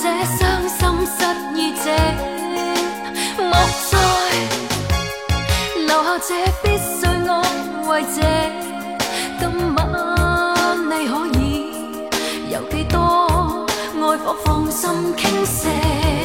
这伤心失意者，莫再留下这必须安慰者。今晚你可以有几多爱火，放心倾泻。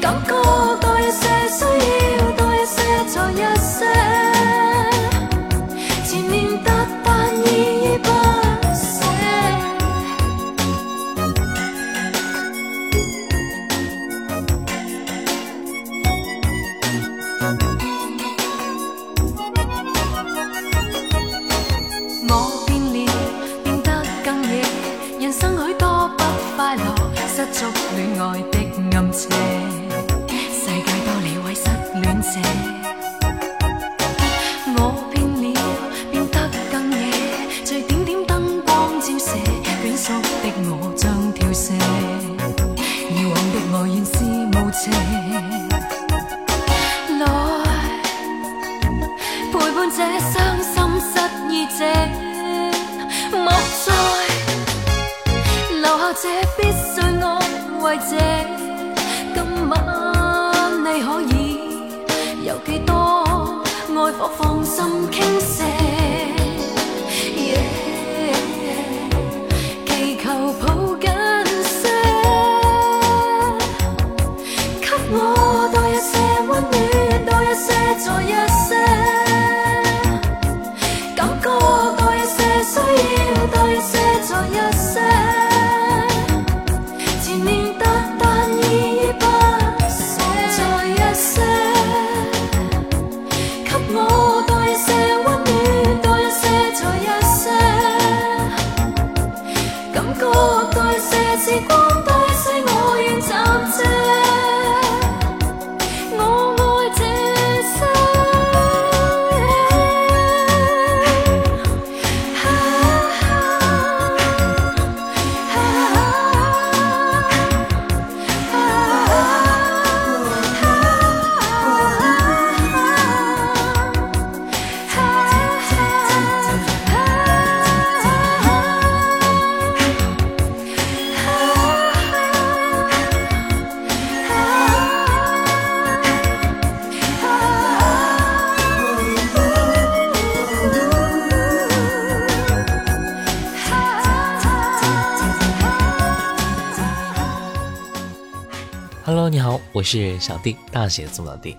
感觉。心倾泻，祈求抱紧些，给我多一些温暖，多一些在。我是小弟，大写宋老弟。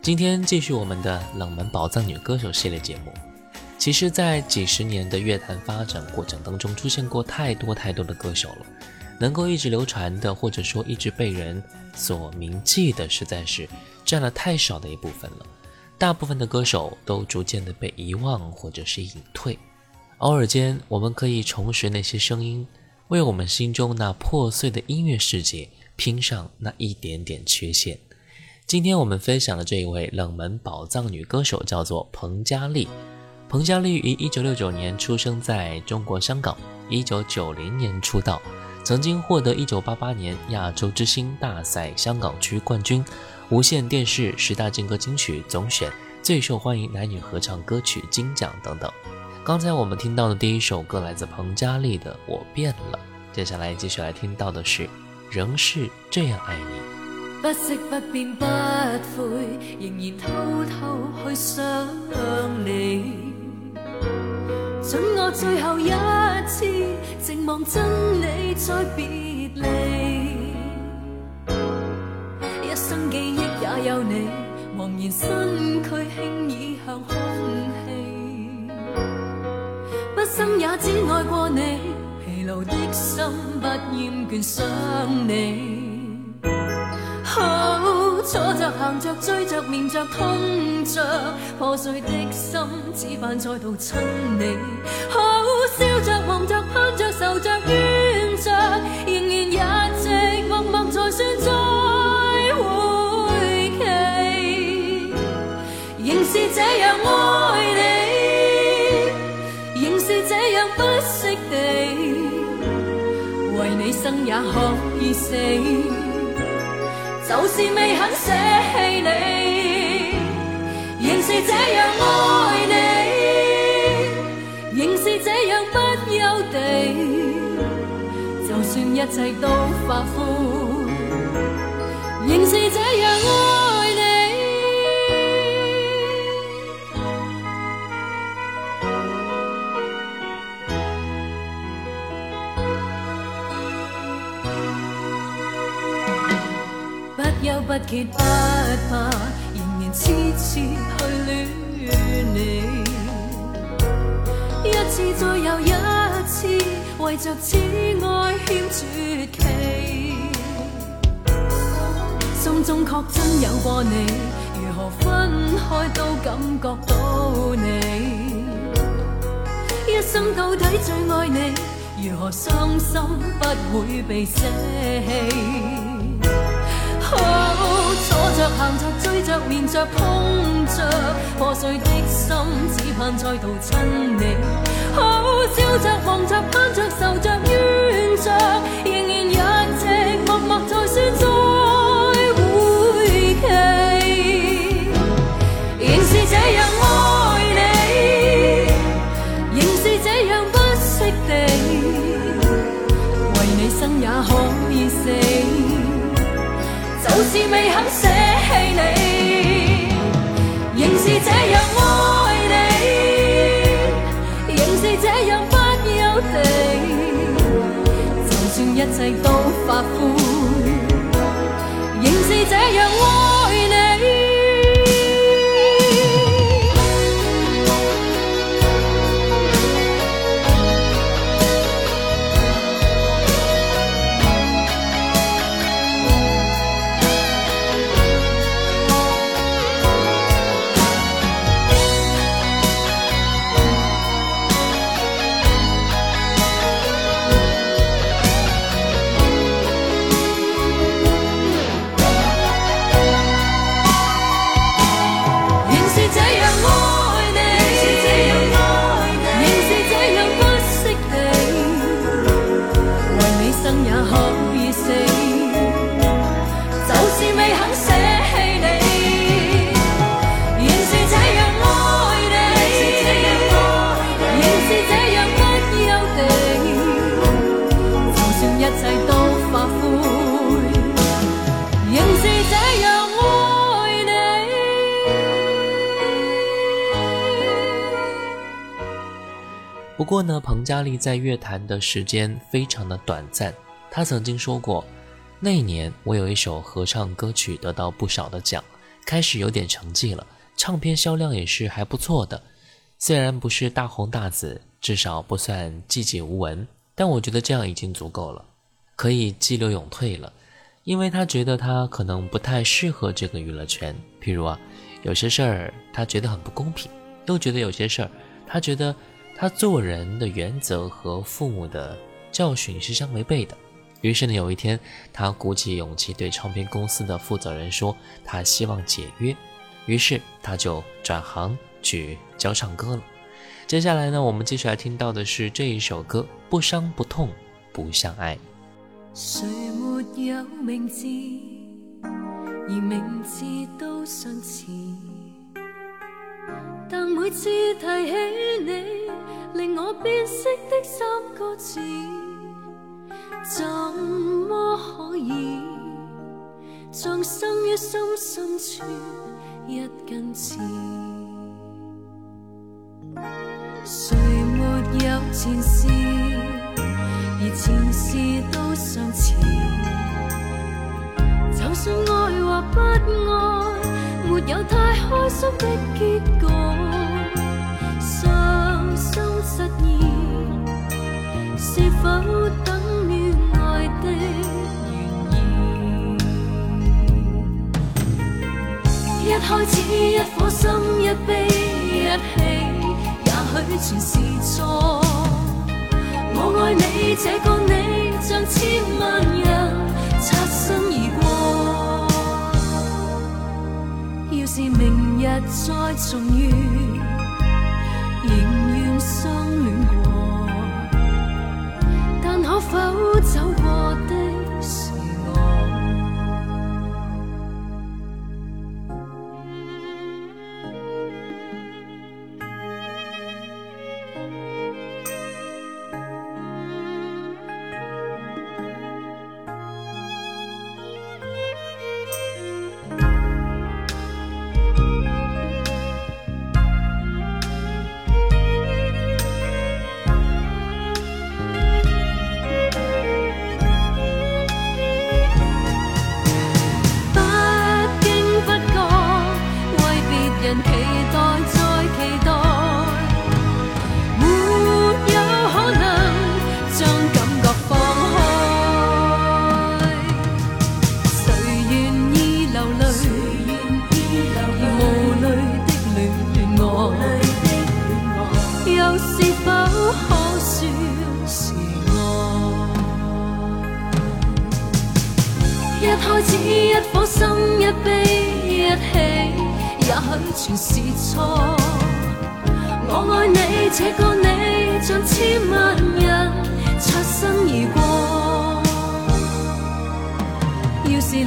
今天继续我们的冷门宝藏女歌手系列节目。其实，在几十年的乐坛发展过程当中，出现过太多太多的歌手了。能够一直流传的，或者说一直被人所铭记的，实在是占了太少的一部分了。大部分的歌手都逐渐的被遗忘，或者是隐退。偶尔间，我们可以重拾那些声音，为我们心中那破碎的音乐世界。拼上那一点点缺陷。今天我们分享的这一位冷门宝藏女歌手叫做彭佳丽。彭佳丽于一九六九年出生在中国香港，一九九零年出道，曾经获得一九八八年亚洲之星大赛香港区冠军、无线电视十大劲歌金曲总选最受欢迎男女合唱歌曲金奖等等。刚才我们听到的第一首歌来自彭佳丽的《我变了》，接下来继续来听到的是。仍是这样爱你，不息不变不悔，仍然偷偷去想你。准我最后一次静望真理，再别离。一生记忆也有你，茫然身躯轻倚向空气，毕生也只爱过你。游的心不厌倦想你，好，坐着、行着、追着、念着、痛着，破碎的心只盼再度亲你，好，笑着、望着、盼着、愁着。也可以死，就是未肯舍弃你，仍是这样爱你，仍是这样不休地，就算一切都化灰，仍是这样爱。又不怯不怕，仍然痴痴去恋你。一次再又一次，为着此爱欠绝期。心中确真有过你，如何分开都感觉到你。一生到底最爱你，如何伤心不会被舍弃。好，坐着、行着、追着、面着、碰着，破碎的心只盼再度亲你。好，笑着、望着、盼着、受着、怨着，仍然。就是未肯舍弃你。过呢，彭佳丽在乐坛的时间非常的短暂。她曾经说过，那一年我有一首合唱歌曲得到不少的奖，开始有点成绩了，唱片销量也是还不错的。虽然不是大红大紫，至少不算寂寂无闻。但我觉得这样已经足够了，可以激流勇退了。因为她觉得她可能不太适合这个娱乐圈。譬如啊，有些事儿她觉得很不公平，又觉得有些事儿她觉得。他做人的原则和父母的教训是相违背的，于是呢，有一天，他鼓起勇气对唱片公司的负责人说，他希望解约。于是他就转行去教唱歌了。接下来呢，我们继续来听到的是这一首歌《不伤不痛不像爱》。令我变色的三个字，怎么可以像生於心深处一根刺？谁没有前事，而前事都尚似。就算爱或不爱，没有太开心的结果。否等于爱的原意。一开始，一颗心，一悲一喜，也许全是错。我爱你这个你，像千万人擦身而过。要是明日再重遇。一颗心，一悲一起，也许全是错。我爱你这个你，像千万人擦身而过。要是流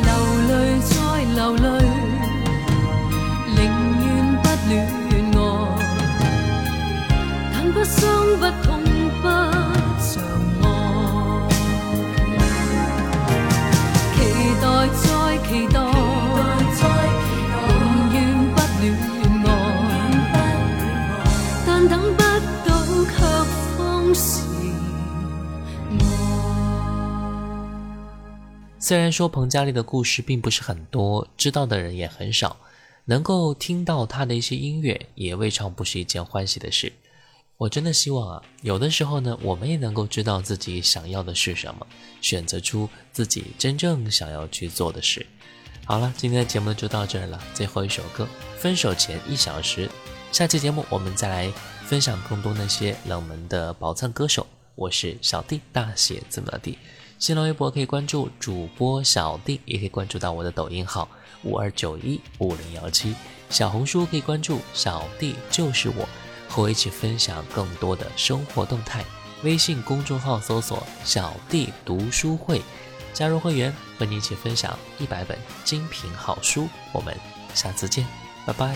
泪再流泪，宁愿不恋爱。但不伤不。虽然说彭佳丽的故事并不是很多，知道的人也很少，能够听到她的一些音乐也未尝不是一件欢喜的事。我真的希望啊，有的时候呢，我们也能够知道自己想要的是什么，选择出自己真正想要去做的事。好了，今天的节目就到这儿了，最后一首歌《分手前一小时》。下期节目我们再来分享更多那些冷门的宝藏歌手。我是小弟，大写字母 D。新浪微博可以关注主播小弟，也可以关注到我的抖音号五二九一五零幺七。小红书可以关注小弟，就是我和我一起分享更多的生活动态。微信公众号搜索“小弟读书会”，加入会员和你一起分享一百本精品好书。我们下次见，拜拜。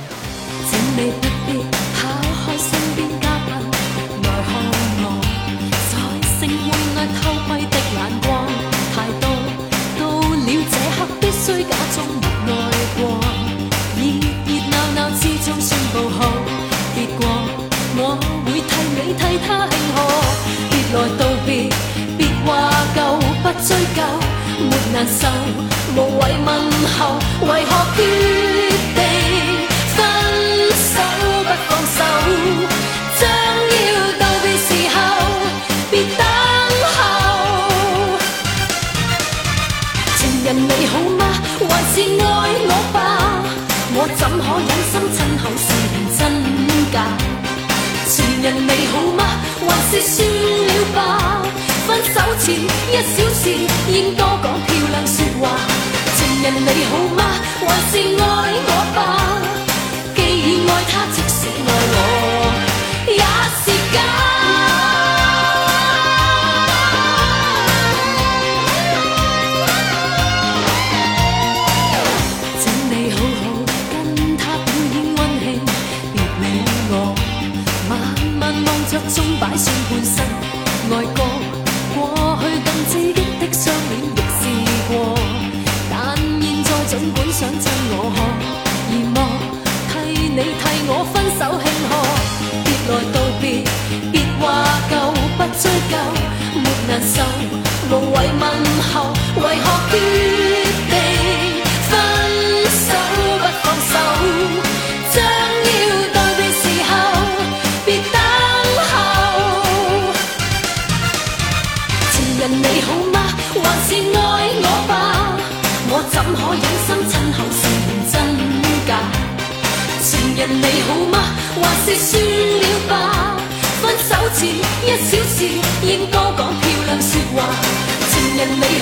受，无谓问候，为何决定分手不放手？将要道别时候，别等候。情人你好吗？还是爱我吧？我怎可忍心亲口试辨真假？情人你好吗？还是算了吧？手前一小时，应多讲漂亮说话。情人你好吗？你替我分手庆贺，别来道别，别话旧，不追究，没难受，无谓问候，为何变？算了吧，分手前一小时应该讲漂亮说话。情人。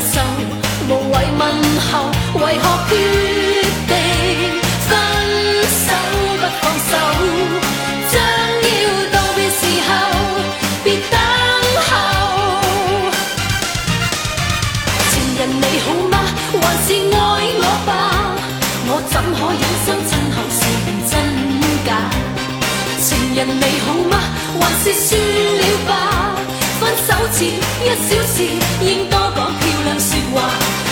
无谓问候，为何决定分手不放手？将要道别时候，别等候。情人你好吗？还是爱我吧？我怎可忍心亲口说真假？情人你好吗？还是算了吧？分手前一小时，应多讲。and see